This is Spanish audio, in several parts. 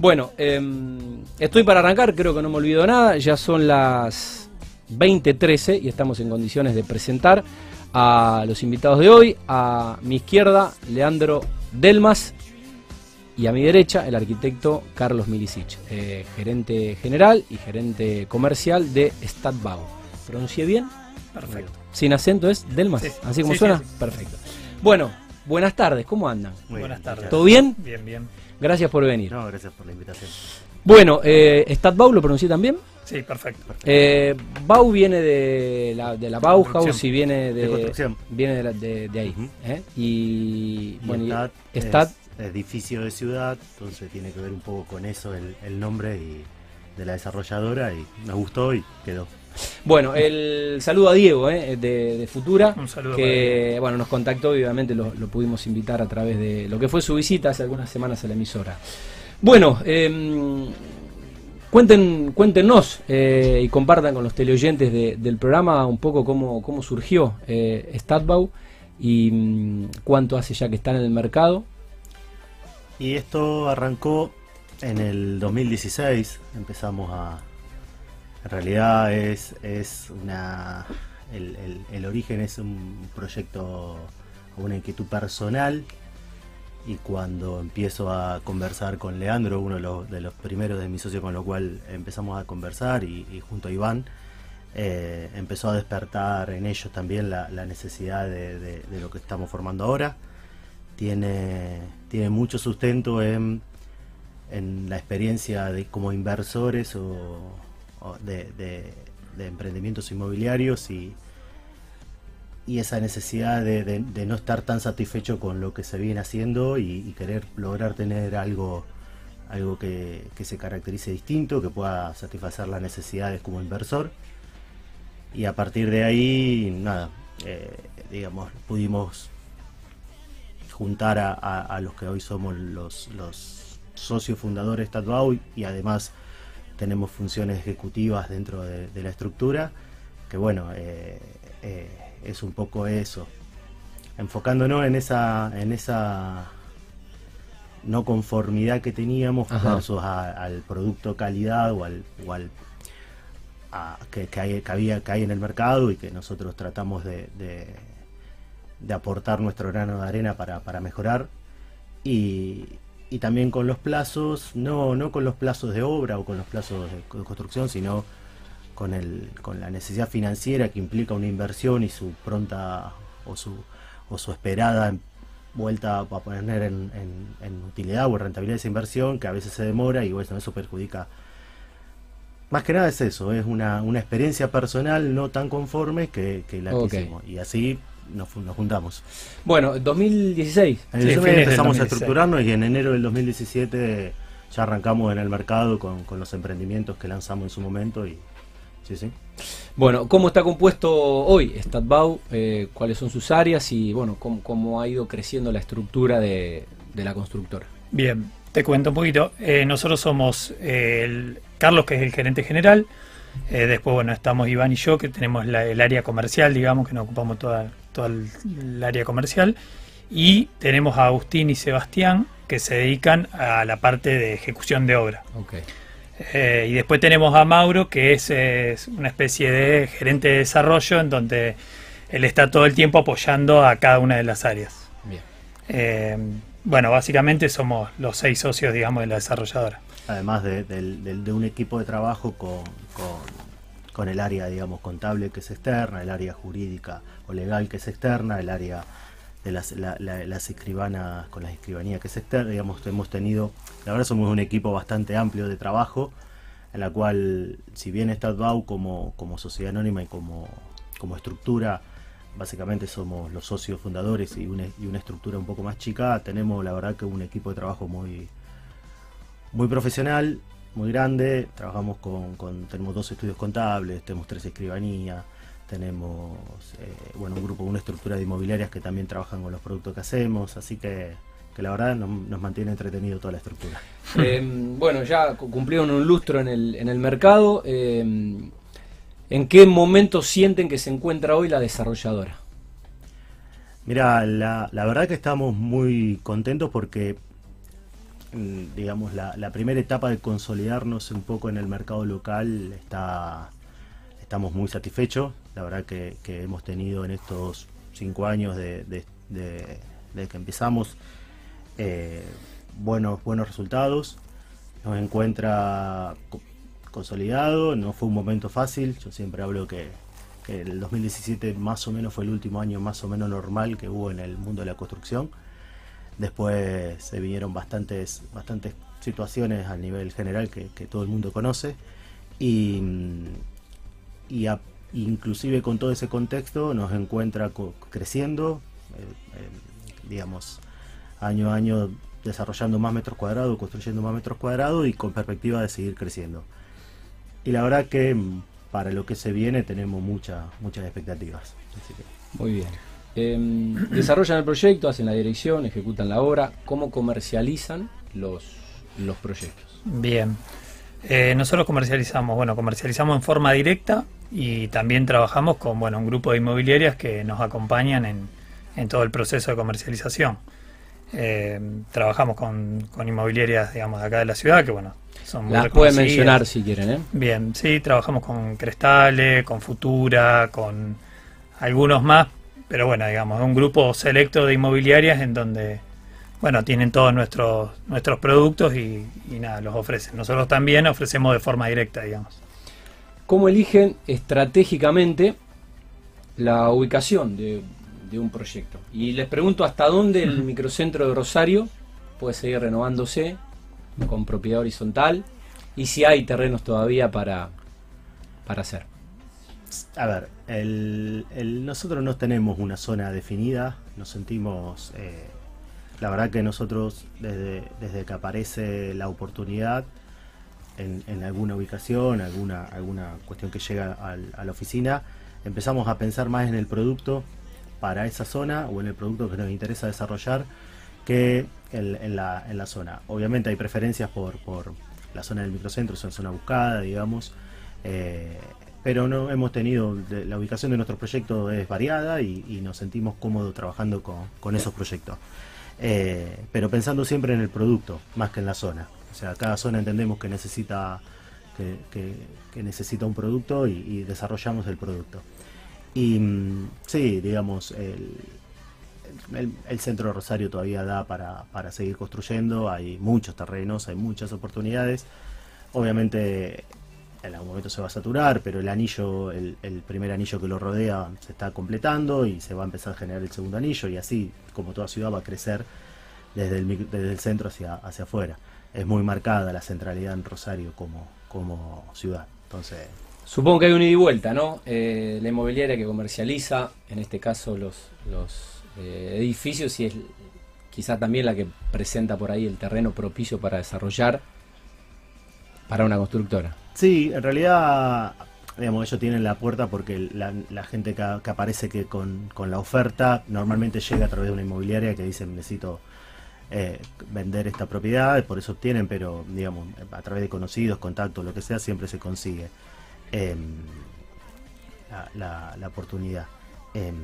Bueno, em, estoy para arrancar, creo que no me olvido nada. Ya son las 20.13 y estamos en condiciones de presentar a los invitados de hoy. A mi izquierda, Leandro Delmas. Y a mi derecha, el arquitecto Carlos Milicic, eh, gerente general y gerente comercial de Stadbau. ¿Pronuncié bien? Perfecto. Sin acento es Delmas, Sí. así como Sí, suena. sí. Perfecto. Bueno, buenas tardes, ¿cómo andan? Muy Buenas bien, tardes. ¿Todo bien? Bien, bien. Gracias por venir. No, gracias por la invitación. Bueno, eh, Stadbau lo pronuncié también. Sí, perfecto. Eh, Bau viene de la, de la Bauhaus y viene de, De construcción. viene de, la- de- de ahí. ¿eh? Y, Y bueno, y Stad Stad- es edificio de ciudad, entonces tiene que ver un poco con eso el, el nombre y de la desarrolladora y nos gustó y quedó. Bueno, el saludo a Diego eh, de, de Futura, Un saludo que bueno nos contactó y obviamente lo, lo pudimos invitar a través de lo que fue su visita hace algunas semanas a la emisora. Bueno, em, cuenten, cuéntenos eh, y compartan con los teleoyentes de- del programa un poco cómo, cómo surgió eh, Stadbau y mm, cuánto hace ya que están en el mercado. Y esto arrancó en el 2016, empezamos a... En realidad es, es una... El, el- origen es un proyecto, una inquietud personal y cuando empiezo a conversar con Leandro, uno de los, de los primeros de mis socios con lo cual empezamos a conversar y, junto a Iván, eh, empezó a despertar en ellos también la, la necesidad de, de- de lo que estamos formando ahora. Tiene, tiene mucho sustento en, en la experiencia de como inversores o de, emprendimientos inmobiliarios y, y esa necesidad de, no estar tan satisfecho con lo que se viene haciendo y, querer lograr tener algo algo que, que se caracterice distinto, que pueda satisfacer las necesidades como inversor. Y a partir de ahí, nada, eh, digamos, pudimos juntar a, los que hoy somos los, los socios fundadores de Stadbau y además tenemos funciones ejecutivas dentro de, de la estructura, que bueno, eh, eh, es un poco eso, enfocándonos en esa, en esa no conformidad que teníamos Ajá. versus a- al producto calidad o al, o al- a- que, que hay, que había, que hay en el mercado y que nosotros tratamos de, de- de aportar nuestro grano de arena para, para mejorar. Y, y también con los plazos, no, no con los plazos de obra o con los plazos de, construcción, sino con, el, con la necesidad financiera que implica una inversión y su pronta o su, o su esperada vuelta a poner en, en- en utilidad o en rentabilidad de esa inversión, que a veces se demora y bueno, eso perjudica. Más que nada es eso, es una, una experiencia personal no tan conforme que, que la Ok. que hicimos. Y así nos, nos juntamos. Bueno, 2016. En Sí, el 2016 del empezamos a 2016. estructurarnos y en enero del 2017 ya arrancamos en el mercado con, con los emprendimientos que lanzamos en su momento y sí, sí. Bueno, ¿cómo está compuesto hoy Stadbau? Eh, ¿Cuáles son sus áreas? Y bueno, ¿cómo, cómo ha ido creciendo la estructura de, de la constructora? Bien, te cuento un poquito. Eh, nosotros somos eh, el Carlos, que es el gerente general. Eh, después, bueno, estamos Iván y yo, que tenemos la- el área comercial, digamos, que nos ocupamos toda, toda el, el área comercial. Y tenemos a Agustín y Sebastián, que se dedican a la parte de ejecución de obra. Eh, y después tenemos a Mauro, que es, es una especie de gerente de desarrollo, en donde él está todo el tiempo apoyando a cada una de las áreas. Bien. Eh, bueno, básicamente somos los seis socios, digamos, de la desarrolladora. Además de, de un equipo de trabajo con, con, el área, digamos, contable que es externa, el área jurídica o legal que es externa, el área de las, la- la- las escribanas con las escribanías que es externa, digamos, hemos tenido, la verdad somos un equipo bastante amplio de trabajo, en la cual, si bien Stadbau como, como sociedad anónima y como, como estructura, básicamente somos los socios fundadores y una, y una estructura un poco más chica, tenemos la verdad que un equipo de trabajo muy, muy profesional, muy grande. Trabajamos con, con- tenemos dos estudios contables, tenemos tres escribanías, tenemos eh, bueno un grupo, una estructura de inmobiliarias que también trabajan con los productos que hacemos, así que, que la verdad nos, nos mantiene entretenido toda la estructura. Eh, bueno, ya cu- cumplieron un lustro en el, en el mercado. eh, ¿En qué momento sienten que se encuentra hoy la desarrolladora? Mira, la, la verdad que estamos muy contentos porque digamos, la, primera etapa de consolidarnos un poco en el mercado local está, estamos muy satisfechos. La verdad que, hemos tenido en estos cinco años de, que empezamos eh, buenos, buenos resultados. Nos encuentra consolidado, no fue un momento fácil. Yo siempre hablo que el 2017 más o menos fue el último año más o menos normal que hubo en el mundo de la construcción Después se vinieron bastantes, bastantes situaciones a nivel general que, todo el mundo conoce. Y, y inclusive con todo ese contexto nos encuentra creciendo, eh, eh, digamos, año a año desarrollando más metros cuadrados, construyendo más metros cuadrados y con perspectiva de seguir creciendo. Y la verdad que mm, para lo que se viene tenemos muchas muchas expectativas. Muy bien. Em, desarrollan el proyecto, hacen la dirección, ejecutan la obra. ¿Cómo comercializan los, los proyectos? Bien. Eh, nosotros comercializamos, bueno, comercializamos en forma directa y también trabajamos con, bueno, un grupo de inmobiliarias que nos acompañan en, en todo el proceso de comercialización. Eh, trabajamos con, con, inmobiliarias, digamos, de acá de la ciudad, que bueno, son muy Las pueden mencionar si quieren, ¿eh? Bien, sí, trabajamos con Crestale, con Futura, con algunos más, pero bueno, digamos, un grupo selecto de inmobiliarias en donde, bueno, tienen todos nuestros, nuestros productos y, nada, los ofrecen. Nosotros también ofrecemos de forma directa, digamos. ¿Cómo eligen estratégicamente la ubicación de, un proyecto? Y les pregunto hasta dónde el microcentro de Rosario puede seguir renovándose con propiedad horizontal y si hay terrenos todavía para, para hacer. A ver, nosotros no tenemos una zona definida, nos sentimos, eh, la verdad que nosotros desde, desde que aparece la oportunidad en, alguna ubicación, alguna, alguna cuestión que llega a la oficina, empezamos a pensar más en el producto para esa zona o en el producto que nos interesa desarrollar que en, la, en la, zona. Obviamente hay preferencias por, por la zona del microcentro, es una zona buscada, digamos. Eh, pero no hemos tenido, la ubicación de nuestros proyectos es variada y, nos sentimos cómodos trabajando con, esos proyectos. Eh, pero pensando siempre en el producto, más que en la zona. O sea, cada zona entendemos que necesita, que, necesita un producto y, desarrollamos el producto. Y mm, sí, digamos, el, el, centro de Rosario todavía da para, para seguir construyendo, hay muchos terrenos, hay muchas oportunidades. Obviamente en algún momento se va a saturar, pero el anillo, el, primer anillo que lo rodea se está completando y se va a empezar a generar el segundo anillo y así, como toda ciudad, va a crecer desde el, centro hacia, hacia afuera. Es muy marcada la centralidad en Rosario como, como ciudad. Entonces, Supongo que hay un ida y vuelta, ¿no? Eh, la inmobiliaria que comercializa, en este caso los, los eh, edificios, y es quizá también la que presenta por ahí el terreno propicio para desarrollar para una constructora. Sí, en realidad, digamos, ellos tienen la puerta porque la, gente que, aparece que con, la oferta normalmente llega a través de una inmobiliaria que dice necesito eh, vender esta propiedad, por eso obtienen, pero digamos, a través de conocidos, contactos, lo que sea, siempre se consigue em, la, oportunidad. Em,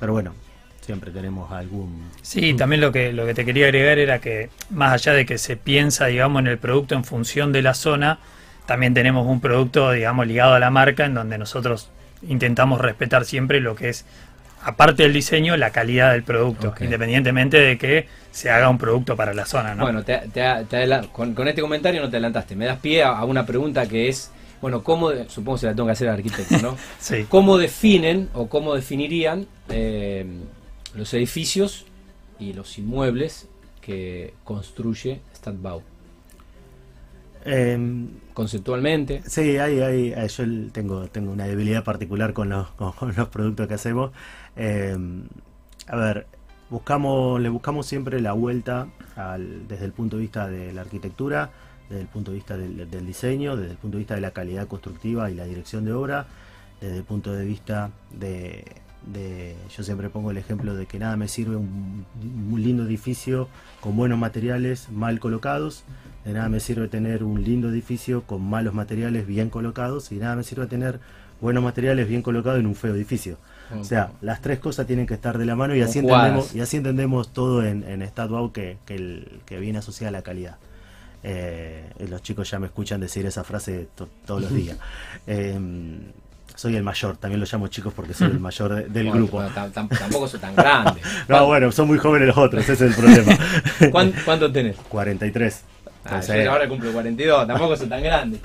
pero bueno, siempre tenemos algún... Sí, también lo que, lo que te quería agregar era que más allá de que se piensa, digamos, en el producto en función de la zona, también tenemos un producto, digamos, ligado a la marca en donde nosotros intentamos respetar siempre lo que es, aparte del diseño, la calidad del producto, independientemente de que se haga un producto para la zona. ¿no? Bueno, con, este comentario no te adelantaste, me das pie a, una pregunta que es, bueno, ¿cómo, supongo que se la tengo que hacer al arquitecto, ¿no? sí. ¿Cómo definen o cómo definirían eh, los edificios y los inmuebles que construye Stadtbau? Eh, Conceptualmente. Sí, hay, hay, yo tengo, tengo una debilidad particular con los, con, los productos que hacemos. Em, a ver, buscamos, le buscamos siempre la vuelta al, desde el punto de vista de la arquitectura, desde el punto de vista del, diseño, desde el punto de vista de la calidad constructiva y la dirección de obra, desde el punto de vista de, de, yo siempre pongo el ejemplo de que nada me sirve un, lindo edificio con buenos materiales mal colocados, de nada me sirve tener un lindo edificio con malos materiales bien colocados y nada me sirve tener buenos materiales bien colocados en un feo edificio. O sea, las tres cosas tienen que estar de la mano y así entendemos, y así entendemos todo en, en Statwow que, que, el- que viene asociada a la calidad. Eh, los chicos ya me escuchan decir esa frase to- todos los días. Eh, soy el mayor, también lo llamo chicos porque soy el mayor de- del Bueno, grupo. tampoco soy tan grande. No, bueno, son muy jóvenes los otros, ese es el problema. ¿Cuán- ¿Cuánto tenés? 43. Ah, yo ahora cumplo 42, tampoco soy tan grande.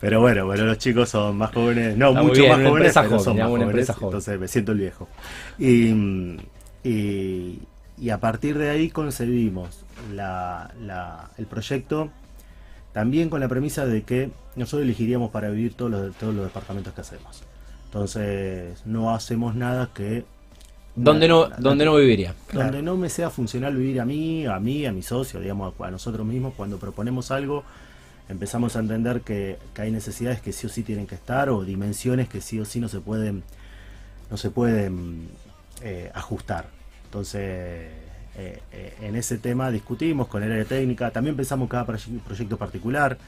Pero bueno, bueno, los chicos son más jóvenes, no, Está mucho bien, más jóvenes, pero joven, son más jóvenes, joven. entonces me siento el viejo. Y, y, y a partir de ahí concebimos la, la- el proyecto también con la premisa de que nosotros elegiríamos para vivir todos los, todos los departamentos que hacemos. Entonces no hacemos nada que... ¿Dónde no, no viviría? donde no me sea funcional vivir a mí, a mí, a mi socio, digamos, a nosotros mismos, cuando proponemos algo, empezamos a entender que, que hay necesidades que sí o sí tienen que estar, o dimensiones que sí o sí no se pueden, no se pueden eh, ajustar. Entonces, eh, eh, en ese tema discutimos con el área técnica, también pensamos cada proye- proyecto particular.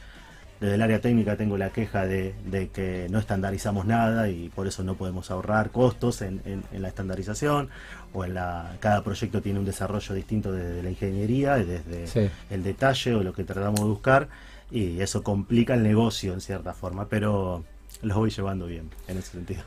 Desde el área técnica tengo la queja de, de que no estandarizamos nada y por eso no podemos ahorrar costos en, en- en la estandarización o en la cada proyecto tiene un desarrollo distinto desde la ingeniería y desde Sí. el detalle o lo que tratamos de buscar y eso complica el negocio en cierta forma, pero los voy llevando bien en ese sentido.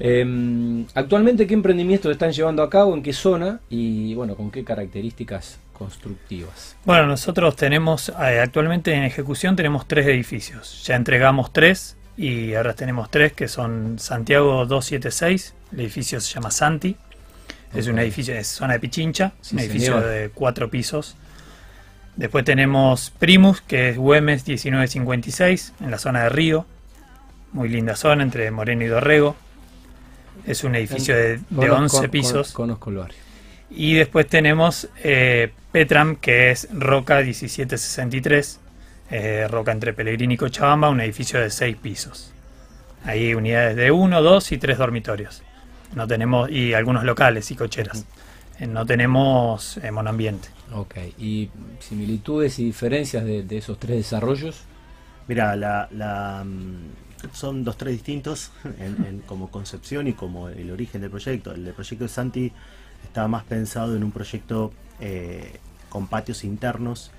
Eh, actualmente, ¿qué emprendimientos están llevando a cabo? ¿En qué zona? Y bueno, ¿con qué características constructivas? Bueno, nosotros tenemos, eh, actualmente en ejecución tenemos tres edificios. Ya entregamos tres y ahora tenemos tres que son Santiago 276, el edificio se llama Santi, es un edificio, es zona de Pichincha, Sí, un edificio señor. de cuatro pisos. Después tenemos Primus, que es Güemes 1956, en la zona de Río, muy linda zona entre Moreno y Dorrego. Es un edificio de, de Conozco- 11 con- pisos. conozco el barrio. Y después tenemos eh, Petram, que es Roca 1763, eh, Roca entre Pellegrini y Cochabamba, un edificio de 6 pisos. Hay unidades de 1, 2 y 3 dormitorios. No tenemos, y algunos locales y cocheras. Eh, no tenemos eh, monoambiente. Ok. ¿Y similitudes y diferencias de, de esos tres desarrollos? Mira, la, la, mm, son dos tres distintos en, en- como concepción y como el origen del proyecto. El del proyecto de Santi estaba más pensado en un proyecto eh, con patios internos.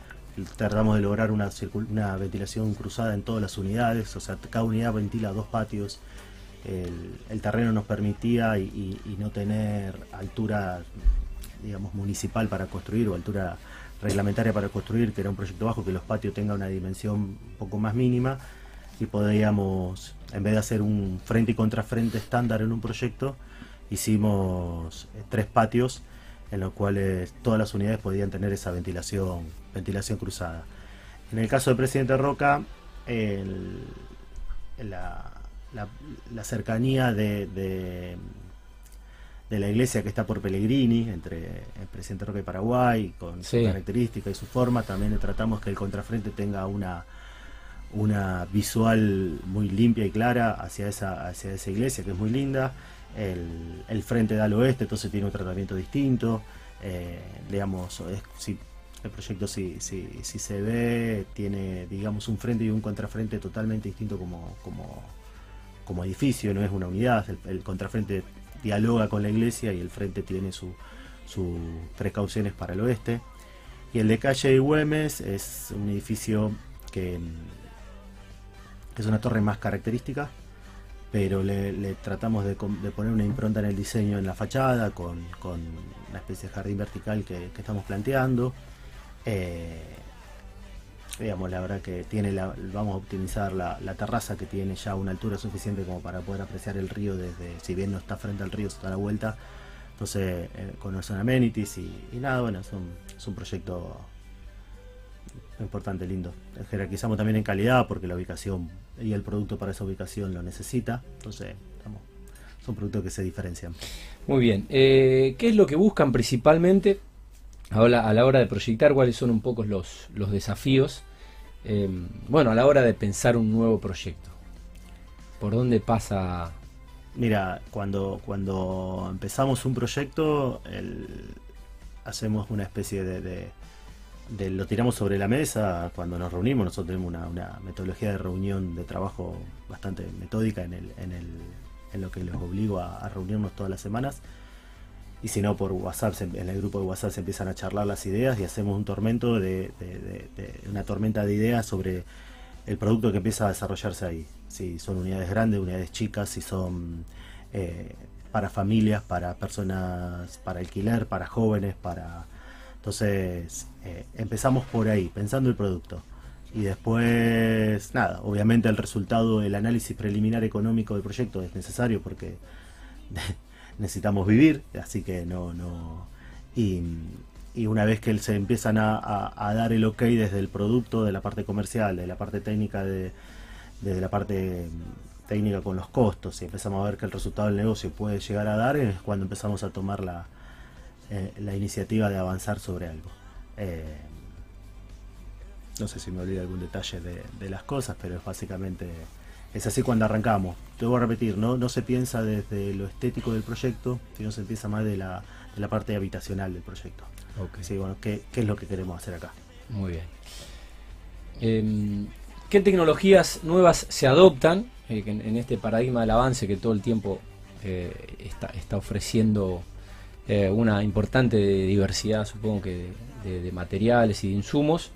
Tratamos de lograr una, ventilación cruzada en todas las unidades, o sea, cada unidad ventila dos patios. El, terreno nos permitía y no tener altura, digamos, municipal para construir o altura reglamentaria para construir, que era un proyecto bajo, que los patios tengan una dimensión un poco más mínima y podíamos, en vez de hacer un frente y contrafrente estándar en un proyecto, hicimos eh, tres patios en los cuales todas las unidades podían tener esa ventilación, ventilación cruzada. En el caso del presidente Roca, el- la, la- la cercanía de, de- de la iglesia que está por Pellegrini, entre el presidente Roca y Paraguay, con Sí. su característica y su forma, también tratamos que el contrafrente tenga una, una visual muy limpia y clara hacia esa, hacia esa iglesia, que es muy linda. El, frente da al oeste, entonces tiene un tratamiento distinto. Eh, digamos, si el proyecto si, si, se ve, tiene digamos un frente y un contrafrente totalmente distinto como, como, como edificio, no es una unidad. El, contrafrente dialoga con la iglesia y el frente tiene su- sus precauciones para el oeste. Y el de calle Güemes es un edificio que mm, es una torre más característica, pero le, tratamos de, poner una impronta en el diseño en la fachada, con, con una especie de jardín vertical que, estamos planteando. Eh, digamos, la verdad que tiene la, vamos a optimizar la, terraza que tiene ya una altura suficiente como para poder apreciar el río desde, si bien no está frente al río, está a la vuelta. Entonces, eh, con son amenities y, y nada, bueno, es un, es un proyecto importante, lindo. Jerarquizamos también en calidad porque la ubicación y el producto para esa ubicación lo necesita. Entonces, estamos- son productos que se diferencian. Muy bien. Eh, ¿Qué es lo que buscan principalmente a la, a la hora de proyectar? ¿Cuáles son un poco los, los desafíos? Eh, bueno, a la hora de pensar un nuevo proyecto. ¿Por dónde pasa? Mira, cuando, cuando empezamos un proyecto, el- hacemos una especie de, de- de- Lo tiramos sobre la mesa cuando nos reunimos. Nosotros tenemos una, una metodología de reunión de trabajo bastante metódica en el, en el, en lo que los obligo a, reunirnos todas las semanas. Y si no, por WhatsApp, en el grupo de WhatsApp se empiezan a charlar las ideas y hacemos un tormento de, una tormenta de ideas sobre el producto que empieza a desarrollarse ahí. Si son unidades grandes, unidades chicas, si son eh, para familias, para personas, para alquiler, para jóvenes, para... Entonces eh, empezamos por ahí, pensando el producto. Y después, nada, obviamente el resultado, el análisis preliminar económico del proyecto es necesario porque necesitamos vivir, así que no, no. Y, una vez que se empiezan a, dar el ok desde el producto, de la parte comercial, de la parte técnica, de, desde la parte técnica con los costos, y empezamos a ver que el resultado del negocio puede llegar a dar, es cuando empezamos a tomar la, eh, la iniciativa de avanzar sobre algo. Eh, no sé si me olvido algún detalle de, las cosas, pero es básicamente, es así cuando arrancamos. Te voy a repetir, no, no se piensa desde lo estético del proyecto, sino se empieza más de la, de la parte habitacional del proyecto. Okay. Sí, bueno, ¿qué, es lo que queremos hacer acá? Muy bien. Em, ¿Qué tecnologías nuevas se adoptan eh, en, este paradigma del avance que todo el tiempo eh, está, está, ofreciendo eh, una importante diversidad, supongo que, de materiales y de insumos?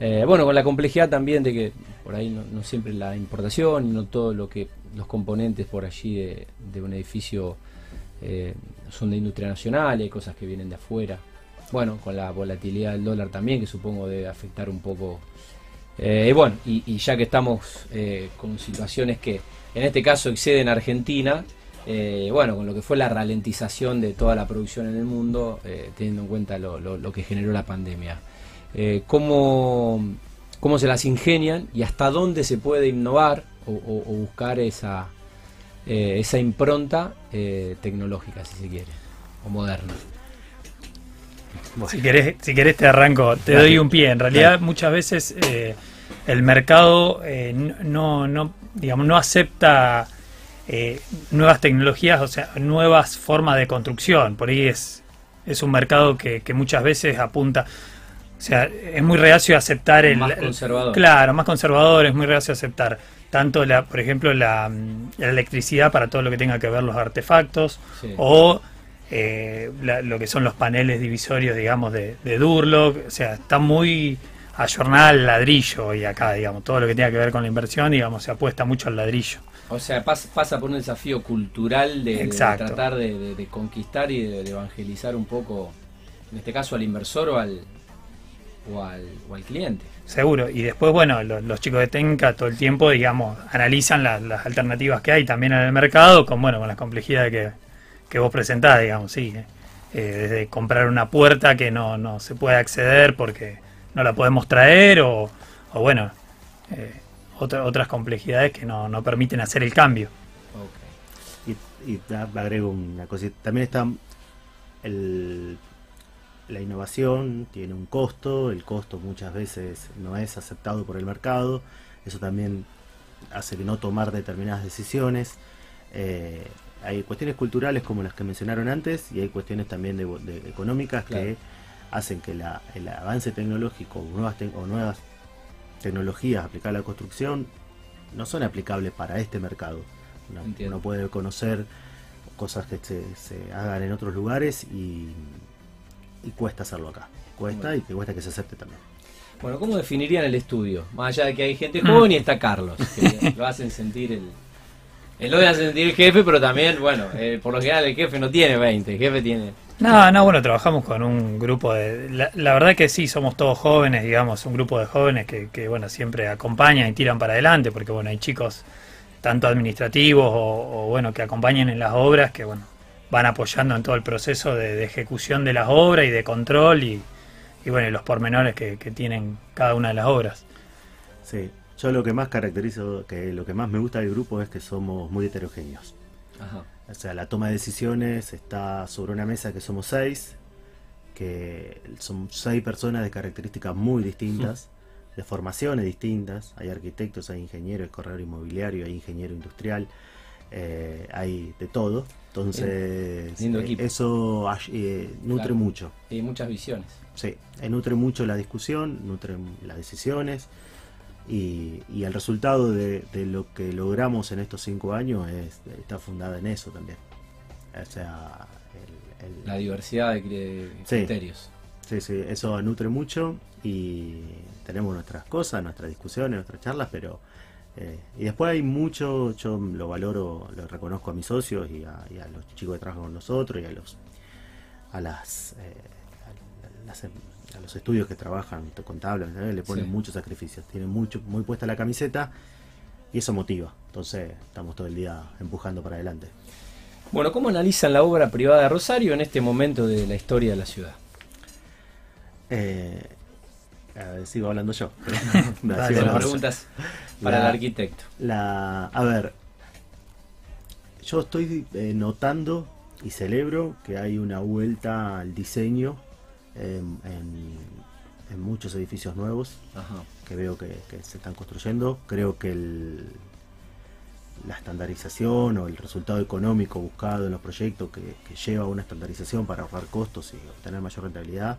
Eh, bueno, con la complejidad también de que por ahí no, siempre la importación no todo lo que los componentes por allí de, un edificio eh, son de industria nacional, hay cosas que vienen de afuera. Bueno, con la volatilidad del dólar también, que supongo debe afectar un poco. Eh, bueno, y, ya que estamos con situaciones que en este caso exceden a Argentina, bueno, con lo que fue la ralentización de toda la producción en el mundo, teniendo en cuenta lo que generó la pandemia eh, cómo, cómo, se las ingenian y hasta dónde se puede innovar o, buscar esa, eh, esa impronta eh, tecnológica, si se quiere, o moderna. Si, querés, si querés te arranco, te doy un pie. En realidad muchas veces eh, el mercado no, no, digamos, no acepta nuevas tecnologías, o sea, nuevas formas de construcción. Por ahí es, es un mercado que, que muchas veces apunta. O sea, es muy reacio a aceptar el... Más conservador. claro, más conservador, es muy reacio a aceptar tanto, la, por ejemplo, la, electricidad para todo lo que tenga que ver los artefactos o eh, lo que son los paneles divisorios, digamos, de, de Durlock. O sea, está muy ayornada al ladrillo y acá, digamos, todo lo que tenga que ver con la inversión, digamos, se apuesta mucho al ladrillo. O sea, pasa, por un desafío cultural de, tratar de, conquistar y de, evangelizar un poco, en este caso al inversor o al, o al, cliente. Seguro, y después, bueno, los, chicos de Tenca todo el tiempo, digamos, analizan las alternativas que hay también en el mercado, con, bueno, con las complejidades que, que vos presentás, digamos, sí. Eh, eh, desde comprar una puerta que no, no se puede acceder porque no la podemos traer, o, o bueno, eh, otras complejidades que no, no permiten hacer el cambio. Y, y agrego una cosita, también está el la innovación tiene un costo, el costo muchas veces no es aceptado por el mercado, eso también hace que no tomar determinadas decisiones. Eh, hay cuestiones culturales como las que mencionaron antes y hay cuestiones también de, económicas que hacen que el avance tecnológico o nuevas, o nuevas tecnologías aplicadas a la construcción no son aplicables para este mercado. Uno, puede conocer cosas que se hagan en otros lugares y y cuesta hacerlo acá. Cuesta y que cuesta que se acepte también. Bueno, ¿cómo definirían el estudio? Más allá de que hay gente joven y está Carlos, que lo hacen sentir el... Él lo hace sentir el jefe, pero también, bueno, eh, por lo general el jefe no tiene 20, el jefe tiene... No, no, bueno, trabajamos con un grupo de... La, verdad que sí, somos todos jóvenes, digamos, un grupo de jóvenes que, que, bueno, siempre acompañan y tiran para adelante, porque, bueno, hay chicos tanto administrativos o, o, bueno, que acompañan en las obras, que, bueno, van apoyando en todo el proceso de, ejecución de las obras y de control y, bueno, los pormenores que, tienen cada una de las obras. Sí, yo lo que más caracterizo, que lo que más me gusta del grupo es que somos muy heterogéneos. O sea, la toma de decisiones está sobre una mesa que somos seis, que son seis personas de características muy distintas, de formaciones distintas. Hay arquitectos, hay ingenieros, hay corredor inmobiliario, hay ingeniero industrial, eh, hay de todo. Entonces, eh, eso eh, nutre mucho. Y muchas visiones. Sí, nutre mucho la discusión, nutre las decisiones. Y, el resultado de, lo que logramos en estos cinco años es, está fundada en eso también. O sea, la diversidad de, criterios. Sí, sí, eso nutre mucho y tenemos nuestras cosas, nuestras discusiones, nuestras charlas, pero... Eh, y después hay mucho, yo lo valoro, lo reconozco a mis socios y a, los chicos que trabajan con nosotros y a los a las, eh, a, los estudios que trabajan contables, le ponen muchos sacrificios, tienen mucho, muy puesta la camiseta y eso motiva. Entonces estamos todo el día empujando para adelante. Bueno, ¿cómo analizan la obra privada de Rosario en este momento de la historia de la ciudad? Eh, sigo hablando yo. preguntas para el arquitecto. La, a ver, yo estoy eh, notando y celebro que hay una vuelta al diseño en, muchos edificios nuevos que veo que, se están construyendo. Creo que el, la estandarización o el resultado económico buscado en los proyectos que, lleva a una estandarización para ahorrar costos y obtener mayor rentabilidad,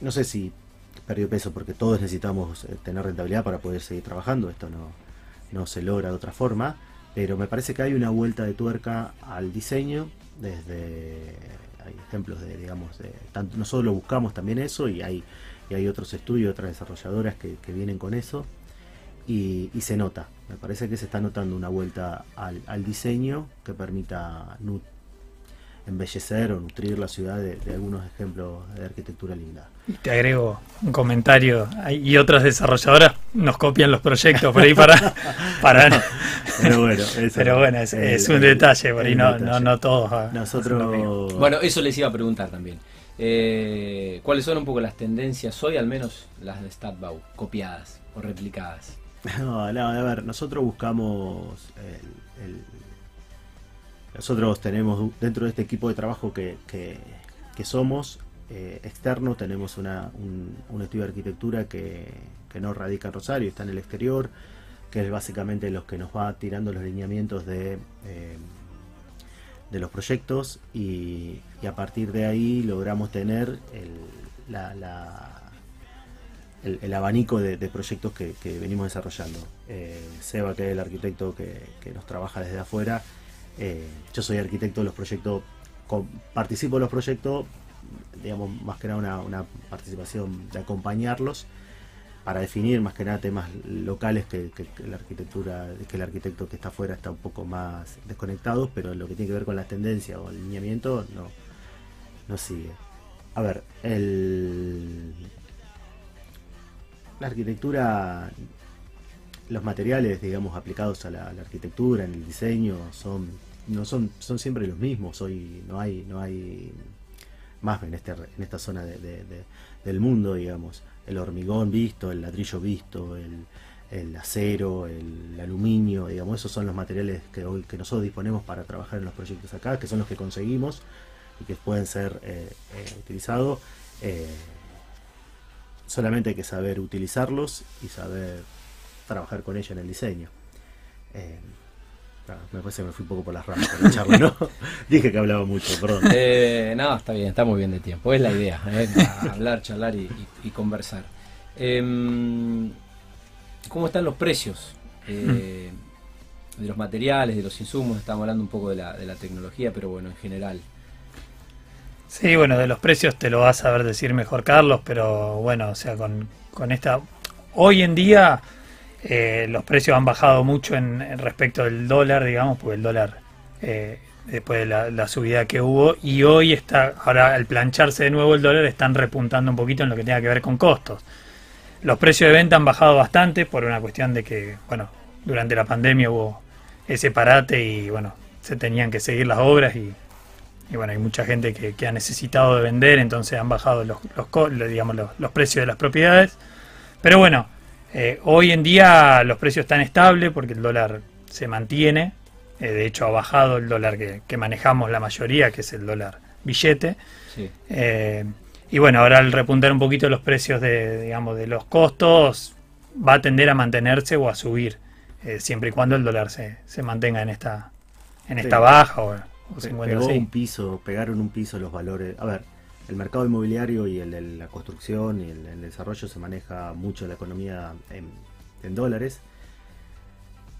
no sé si perdió peso porque todos necesitamos eh, tener rentabilidad para poder seguir trabajando, esto no, no se logra de otra forma, pero me parece que hay una vuelta de tuerca al diseño desde hay ejemplos de digamos de, tanto nosotros lo buscamos también eso y hay y hay otros estudios otras desarrolladoras que, vienen con eso y, se nota. Me parece que se está notando una vuelta al, al diseño que permita embellecer o nutrir la ciudad de, algunos ejemplos de arquitectura linda. Y te agrego un comentario, y otras desarrolladoras nos copian los proyectos por ahí para... para pero bueno, pero bueno es, un detalle, por ahí no, no, todos. Nosotros... Bueno, eso les iba a preguntar también. Eh, ¿Cuáles son un poco las tendencias hoy, al menos las de Stadbau, copiadas o replicadas? No, no, a ver, nosotros buscamos el nosotros tenemos dentro de este equipo de trabajo que, somos eh, externo, tenemos una, un, estudio de arquitectura que, no radica en Rosario, está en el exterior, que es básicamente los que nos va tirando los lineamientos de, eh, de los proyectos y, a partir de ahí logramos tener el, el, abanico de, proyectos que, venimos desarrollando. Eh, Seba, que es el arquitecto que, que nos trabaja desde afuera, eh, yo soy arquitecto de los proyectos, participo de los proyectos, digamos, más que nada una, participación de acompañarlos para definir más que nada temas locales que, la arquitectura, que el arquitecto que está afuera está un poco más desconectado, pero lo que tiene que ver con la tendencia o el lineamiento no, no sigue. A ver, el, la arquitectura los materiales, digamos, aplicados a la, arquitectura, en el diseño, son no son, son siempre los mismos. Hoy no hay, no hay más en, este, en esta zona del mundo, digamos. El hormigón visto, el ladrillo visto, el, acero, el, aluminio, digamos, esos son los materiales que hoy que nosotros disponemos para trabajar en los proyectos acá, que son los que conseguimos y que pueden ser eh, eh, utilizados. Eh, solamente hay que saber utilizarlos y saber trabajar con ella en el diseño. Eh, me parece que me fui un poco por las ramas con la charla, ¿no? Dije que hablaba mucho, perdón. Eh, no, está bien, está muy bien de tiempo. Es la idea, ¿eh? hablar, charlar y, conversar. Em, ¿Cómo están los precios de los materiales, de los insumos? Estamos hablando un poco de la, de la tecnología, pero bueno, en general. Sí, bueno, de los precios te lo vas a saber decir mejor Carlos, pero bueno, o sea, con, con esta... Hoy en día eh, los precios han bajado mucho en, respecto del dólar, digamos, porque el dólar, eh, después de la, subida que hubo, y hoy está, ahora al plancharse de nuevo el dólar, están repuntando un poquito en lo que tenga que ver con costos. Los precios de venta han bajado bastante por una cuestión de que, bueno, durante la pandemia hubo ese parate y, bueno, se tenían que seguir las obras y, bueno, hay mucha gente que, ha necesitado de vender, entonces han bajado los, digamos, los precios de las propiedades. Pero bueno, eh, hoy en día los precios están estables porque el dólar se mantiene. Eh, de hecho, ha bajado el dólar que, manejamos la mayoría, que es el dólar billete. Eh, y bueno, ahora al repuntar un poquito los precios de, digamos, de los costos, va a tender a mantenerse o a subir, siempre y cuando el dólar se, se mantenga en esta, en esta baja o, o un piso, pegaron un piso los valores. A ver, el mercado inmobiliario y el de la construcción y el, desarrollo se maneja mucho la economía en, dólares.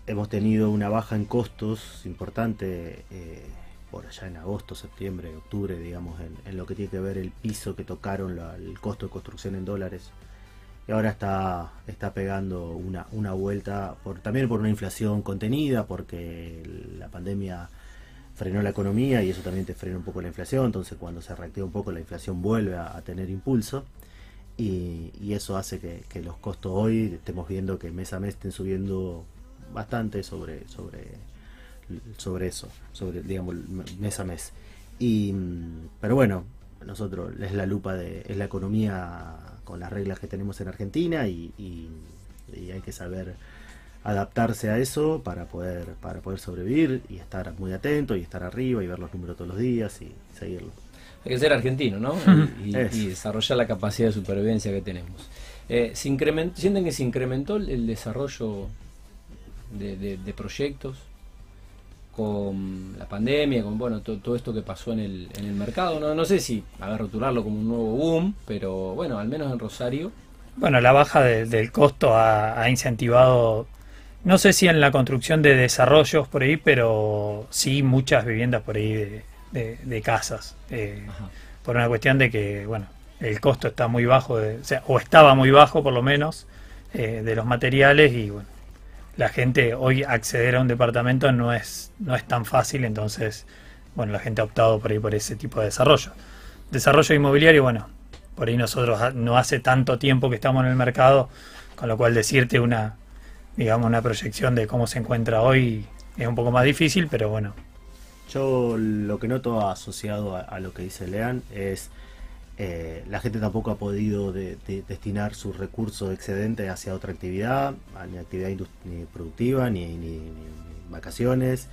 Hemos tenido una baja en costos importante eh, por allá en agosto, septiembre, octubre, digamos, en, lo que tiene que ver el piso que tocaron, el costo de construcción en dólares. Y ahora está, está pegando una, una vuelta, por, también por una inflación contenida, porque la pandemia frenó la economía y eso también te frena un poco la inflación, entonces cuando se reactiva un poco la inflación vuelve a, tener impulso y, y eso hace que, los costos hoy estemos viendo que mes a mes estén subiendo bastante sobre, sobre, sobre eso, sobre digamos mes a mes. Y, pero bueno, nosotros es la lupa de, es la economía con las reglas que tenemos en Argentina y- y hay que saber adaptarse a eso para poder, para poder sobrevivir y estar muy atento y estar arriba y ver los números todos los días y seguirlo. Hay que ser argentino, ¿no? Y, Es. y desarrollar la capacidad de supervivencia que tenemos. Eh, ¿se ¿Sienten que se incrementó el, el desarrollo de, de- de proyectos con la pandemia, con bueno to- todo esto que pasó en el, en el mercado? No, no sé si a ver, rotularlo como un nuevo boom, pero bueno, al menos en Rosario. Bueno, la baja de- del costo ha, ha incentivado, no sé si en la construcción de desarrollos por ahí, pero sí muchas viviendas por ahí de, de- de casas. eh, por una cuestión de que, bueno, el costo está muy bajo, de- o, sea, o estaba muy bajo por lo menos, eh, de los materiales y bueno, la gente hoy acceder a un departamento no es, no es tan fácil, entonces, bueno, la gente ha optado por ahí por ese tipo de desarrollo. Desarrollo inmobiliario, bueno, por ahí nosotros no hace tanto tiempo que estamos en el mercado, con lo cual decirte una, digamos, una proyección de cómo se encuentra hoy es un poco más difícil, pero bueno, Yo lo que noto asociado a, a lo que dice Lean es eh, la gente tampoco ha podido de- de- destinar sus recursos excedentes hacia otra actividad, ni actividad ni productiva, ni, ni- ni- ni vacaciones.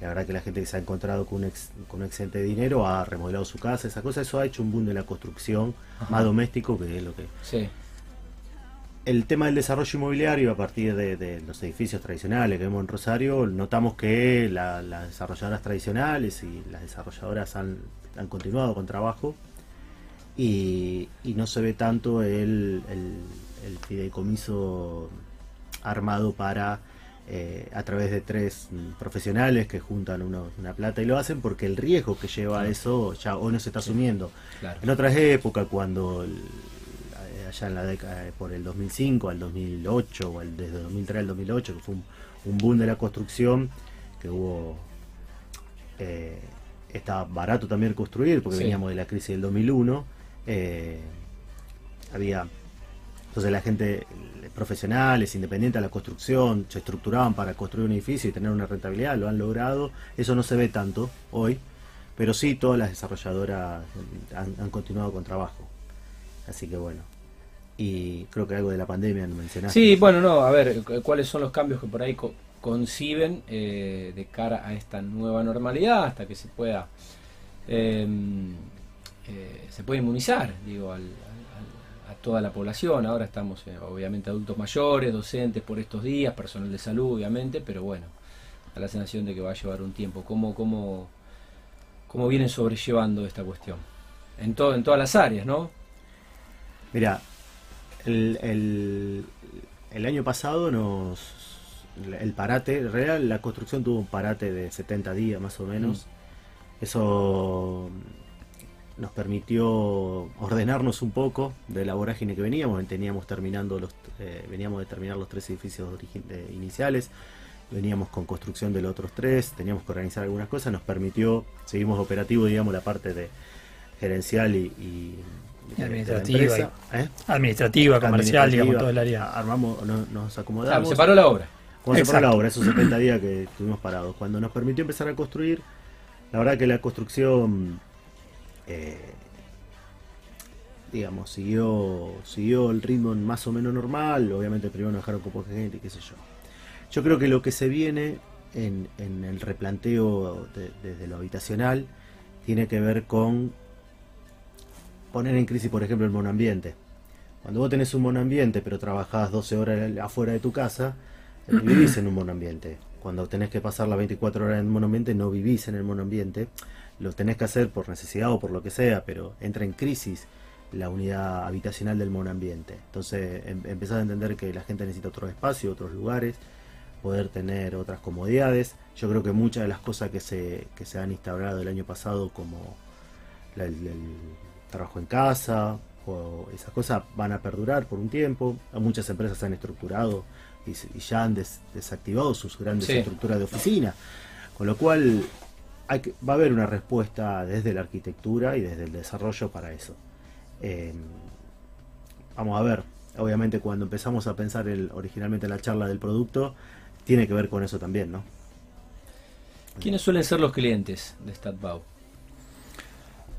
La verdad que la gente que se ha encontrado con un, ex- con un excedente de dinero ha remodelado su casa, esa cosa, eso ha hecho un boom de la construcción Ajá. más doméstico que es lo que Sí. El tema del desarrollo inmobiliario a partir de, de los edificios tradicionales que vemos en Rosario, notamos que la- las desarrolladoras tradicionales y las desarrolladoras han, han continuado con trabajo y, y no se ve tanto el, el- el fideicomiso armado para eh, a través de tres profesionales que juntan una, una plata y lo hacen porque el riesgo que lleva eso ya hoy no se está asumiendo. Claro. En otras épocas, cuando el- allá en la década eh, por el 2005 al 2008 o el, desde el 2003 al 2008 que fue un, un boom de la construcción que hubo eh, estaba barato también construir porque Sí. veníamos de la crisis del 2001 eh, había entonces la gente eh, profesionales independientes de la construcción se estructuraban para construir un edificio y tener una rentabilidad lo han logrado eso no se ve tanto hoy pero sí todas las desarrolladoras han, han continuado con trabajo así que bueno y creo que algo de la pandemia no mencionaste Sí, bueno, no, a ver, cu- ¿cuáles son los cambios que por ahí co- conciben eh, de cara a esta nueva normalidad hasta que se pueda eh, eh, se puede inmunizar, digo, al- al- al- a toda la población. Ahora estamos, eh, obviamente, adultos mayores, docentes por estos días, personal de salud, obviamente, pero bueno, a la sensación de que va a llevar un tiempo. ¿Cómo, cómo, cómo vienen sobrellevando esta cuestión? En, todo, en todas las áreas, ¿no? Mira, el, el- el año pasado nos el parate real, la construcción tuvo un parate de 70 días más o menos. Eso nos permitió ordenarnos un poco de la vorágine que veníamos. Teníamos terminando los, eh, veníamos de terminar los tres edificios iniciales, veníamos con construcción de los otros tres, teníamos que organizar algunas cosas. Nos permitió, seguimos operativo, digamos, la parte de gerencial y, administrativa empresa. ¿Eh? administrativa, comercial, digamos, administrativa. todo el área. Armamos, no- nos Claro, acomodamos. se paró la obra. Cuando se paró la obra, esos 70 días que estuvimos parados. Cuando nos permitió empezar a construir, la verdad que la construcción, eh, digamos, siguió, siguió el ritmo más o menos normal. Obviamente primero nos dejaron con poca gente, qué sé yo. Yo creo que lo que se viene en, en el replanteo de- desde lo habitacional tiene que ver con poner en crisis, por ejemplo, el monoambiente. Cuando vos tenés un monoambiente, pero trabajás 12 horas afuera de tu casa, vivís en un monoambiente. Cuando tenés que pasar las 24 horas en un monoambiente, no vivís en el monoambiente. lo tenés que hacer por necesidad o por lo que sea, pero entra en crisis la unidad habitacional del monoambiente. Entonces em, empezás a entender que la gente necesita otro espacio, otros lugares, poder tener otras comodidades. Yo creo que muchas de las cosas que se, que se han instaurado el año pasado, como el, trabajo en casa, o esas cosas van a perdurar por un tiempo. Muchas empresas se han estructurado y, ya han desactivado sus grandes estructuras de oficina. Con lo cual hay que, va a haber una respuesta desde la arquitectura y desde el desarrollo para eso. Eh, vamos a ver, obviamente cuando empezamos a pensar el, originalmente la charla del producto, tiene que ver con eso también, ¿no? ¿Quiénes suelen ser los clientes de StatBau?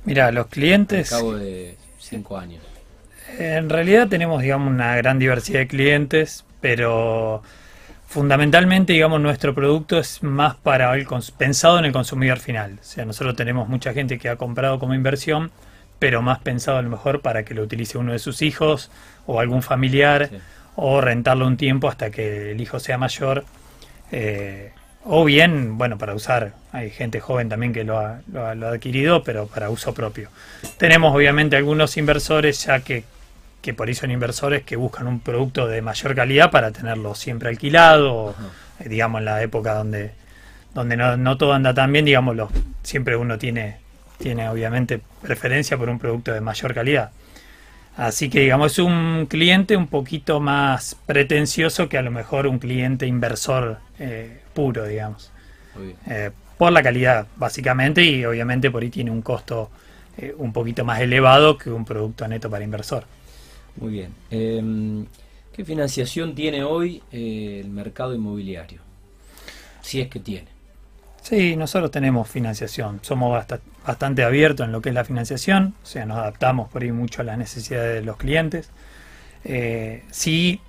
Mira, los clientes... Al cabo de cinco años. En realidad tenemos, digamos, una gran diversidad de clientes, pero fundamentalmente, digamos, nuestro producto es más para el pensado en el consumidor final. O sea, nosotros tenemos mucha gente que ha comprado como inversión, pero más pensado a lo mejor para que lo utilice uno de sus hijos o algún familiar o rentarlo un tiempo hasta que el hijo sea mayor. Eh, o bien, bueno, para usar, hay gente joven también que lo ha, lo, ha, adquirido, pero para uso propio. Tenemos obviamente algunos inversores ya que, que por eso son inversores que buscan un producto de mayor calidad para tenerlo siempre alquilado, eh, digamos en la época donde, donde no, no todo anda tan bien, digámoslo, siempre uno tiene tiene obviamente preferencia por un producto de mayor calidad. Así que digamos es un cliente un poquito más pretencioso que a lo mejor un cliente inversor eh, puro, digamos. Eh, por la calidad, básicamente, y obviamente por ahí tiene un costo eh, un poquito más elevado que un producto neto para inversor. Muy bien. Em, ¿Qué financiación tiene hoy el mercado inmobiliario? Si es que tiene. Sí, nosotros tenemos financiación, somos bastante abiertos en lo que es la financiación, o sea, nos adaptamos por ahí mucho a las necesidades de los clientes. Eh, sí,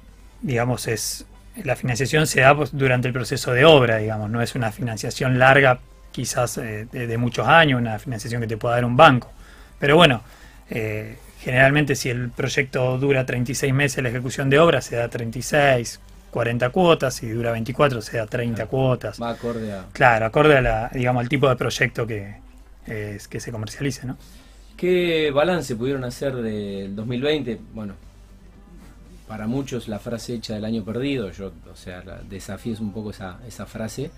digamos, es la financiación se da pues, durante el proceso de obra, digamos, no es una financiación larga, quizás eh, de, muchos años, una financiación que te pueda dar un banco. Pero bueno, eh, generalmente si el proyecto dura 36 meses la ejecución de obra, se da 36, 40 cuotas, y dura 24 sea 30 cuotas. Va acorde a... Claro, acorde a la, digamos, al tipo de proyecto que, es, que se comercialice, ¿no? ¿Qué balance pudieron hacer del 2020? Bueno, para muchos la frase hecha del año perdido, yo, o sea, desafío es un poco esa, esa frase,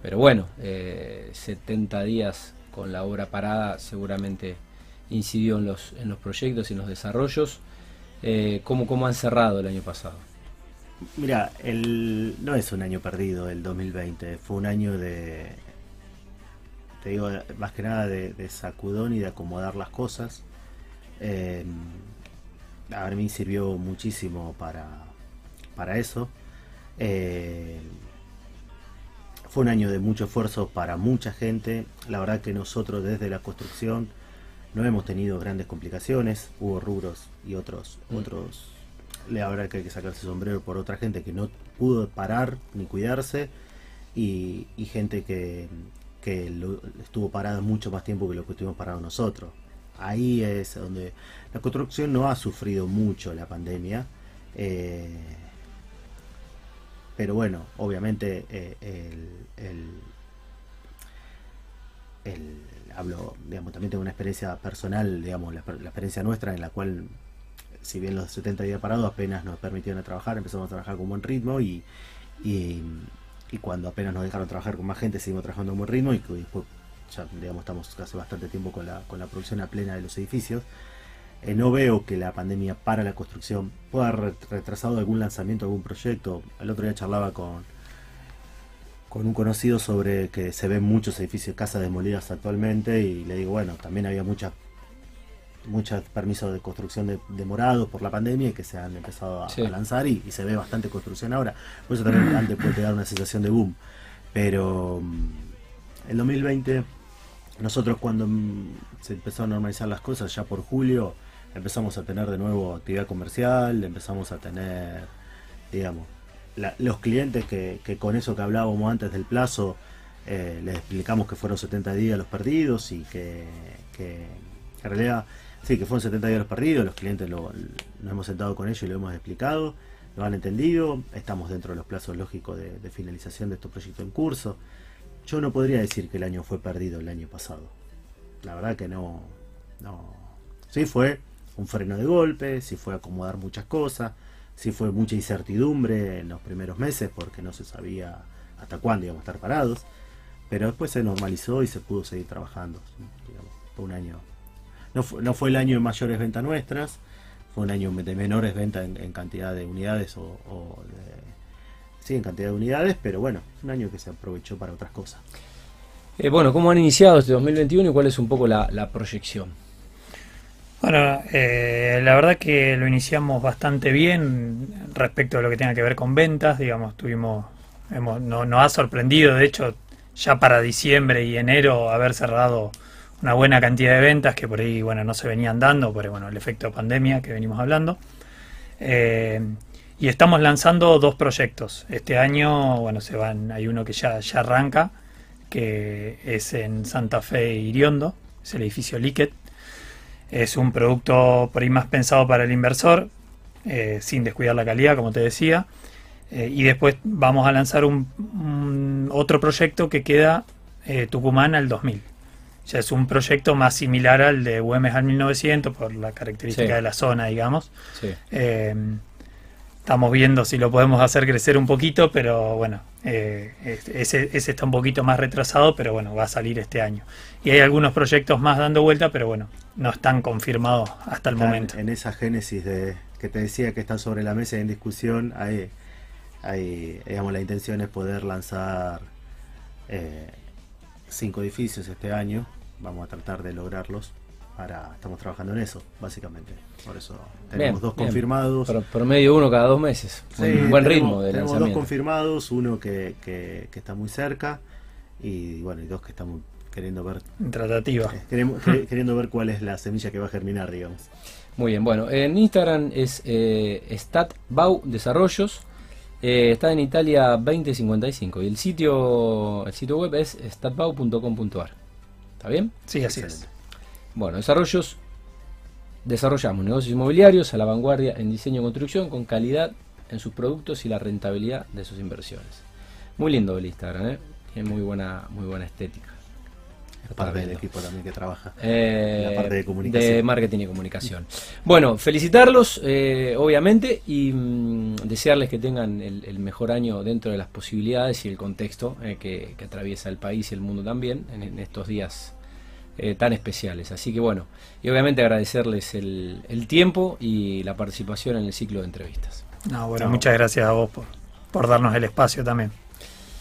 pero bueno, 70 eh, días con la obra parada seguramente incidió en los, en los proyectos y en los desarrollos. Eh, ¿cómo, ¿Cómo han cerrado el año pasado? Mira, el, no es un año perdido el 2020, fue un año de, te digo, más que nada de, sacudón y de acomodar las cosas. Eh, a mí sirvió muchísimo para, para eso. Eh, fue un año de mucho esfuerzo para mucha gente. La verdad que nosotros desde la construcción no hemos tenido grandes complicaciones. Hubo rubros y otros, mm. otros le habrá que, que sacarse sombrero por otra gente que no pudo parar ni cuidarse y, gente que, estuvo parada mucho más tiempo que lo que estuvimos parados nosotros. Ahí es donde la construcción no ha sufrido mucho la pandemia. Eh, pero bueno, obviamente eh, el, hablo, digamos, también tengo una experiencia personal, digamos, la, experiencia nuestra en la cual si bien los 70 días parados apenas nos permitieron trabajar, empezamos a trabajar con buen ritmo y, y, cuando apenas nos dejaron trabajar con más gente seguimos trabajando con buen ritmo y, después ya digamos estamos hace bastante tiempo con la, con la producción a plena de los edificios. Eh, no veo que la pandemia para la construcción pueda haber retrasado algún lanzamiento, algún proyecto. El otro día charlaba con, con un conocido sobre que se ven muchos edificios, casas demolidas actualmente y le digo, bueno, también había muchas muchos permisos de construcción demorados por la pandemia y que se han empezado a, lanzar y, se ve bastante construcción ahora. Por eso también antes puede dar una sensación de boom. Pero mm, el 2020, nosotros cuando mm, se empezó a normalizar las cosas, ya por julio, empezamos a tener de nuevo actividad comercial, empezamos a tener, digamos, los clientes que, con eso que hablábamos antes del plazo, eh, les explicamos que fueron 70 días los perdidos y que, que en realidad Sí, que fueron 70 días los perdidos, los clientes lo, nos hemos sentado con ellos y lo hemos explicado, lo han entendido, estamos dentro de los plazos lógicos de, finalización de estos proyectos en curso. Yo no podría decir que el año fue perdido el año pasado. la verdad que no, no. Sí fue un freno de golpe, sí fue acomodar muchas cosas, sí fue mucha incertidumbre en los primeros meses porque no se sabía hasta cuándo íbamos a estar parados, pero después se normalizó y se pudo seguir trabajando. Fue un año. No fue, el año de mayores ventas nuestras, fue un año de menores ventas en, en cantidad de unidades o, o de, sí, en cantidad de unidades, pero bueno, un año que se aprovechó para otras cosas. Eh, bueno, ¿cómo han iniciado este 2021 y cuál es un poco la, la proyección? Bueno, eh, la verdad que lo iniciamos bastante bien respecto a lo que tenga que ver con ventas, digamos, tuvimos, hemos, no, nos ha sorprendido, de hecho, ya para diciembre y enero haber cerrado una buena cantidad de ventas que por ahí, bueno, no se venían dando por bueno, el efecto pandemia que venimos hablando. Eh, y estamos lanzando dos proyectos. Este año, bueno, se van, hay uno que ya, ya arranca, que es en Santa Fe Iriondo, es el edificio Liquet. Es un producto por ahí más pensado para el inversor, eh, sin descuidar la calidad, como te decía. Eh, y después vamos a lanzar un, un otro proyecto que queda eh, Tucumán al 2000. Ya es un proyecto más similar al de Güemes al 1900 por la característica Sí. de la zona, digamos. Sí. Estamos viendo si lo podemos hacer crecer un poquito, pero bueno, eh, es- ese, ese está un poquito más retrasado, pero bueno, va a salir este año. Y hay algunos proyectos más dando vuelta, pero bueno, no están confirmados hasta el Están momento. En esa génesis de que te decía que está sobre la mesa y en discusión, hay, hay digamos, la intención es poder lanzar eh, cinco edificios este año. Vamos a tratar de lograrlos. Para, estamos trabajando en eso, básicamente. Por eso tenemos Bien, dos bien. confirmados. Pro- promedio uno cada dos meses. Sí, un buen tenemos- ritmo de Tenemos dos confirmados, uno que, que, que está muy cerca y bueno, y dos que estamos queriendo ver En tratativa. eh, queremos- quer- queriendo ver cuál es la semilla que va a germinar, digamos. Muy bien, bueno, en Instagram es eh, StatBau Desarrollos. eh, está en Italia 2055 y el sitio el sitio web es statbau.com.ar. ¿Está bien? Sí, así es. Bueno, desarrollos desarrollamos negocios inmobiliarios a la vanguardia en diseño y construcción con calidad en sus productos y la rentabilidad de sus inversiones. Muy lindo el Instagram, ¿eh? Tiene muy buena muy buena estética. Es parte del equipo también que trabaja. Eh, La parte de comunicación. de marketing y comunicación. Bueno, felicitarlos, eh, obviamente, y mm, desearles que tengan el, el mejor año dentro de las posibilidades y el contexto eh, que, que atraviesa el país y el mundo también en, en estos días eh, tan especiales. Así que bueno, y obviamente agradecerles el, el tiempo y la participación en el ciclo de entrevistas. No, bueno, No. muchas gracias a vos por, por darnos el espacio también.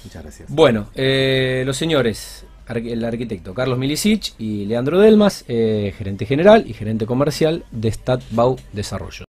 Muchas gracias. Bueno, eh, los señores, el arquitecto Carlos Milicic y Leandro Delmas, eh, gerente general y gerente comercial de Statbau Desarrollo.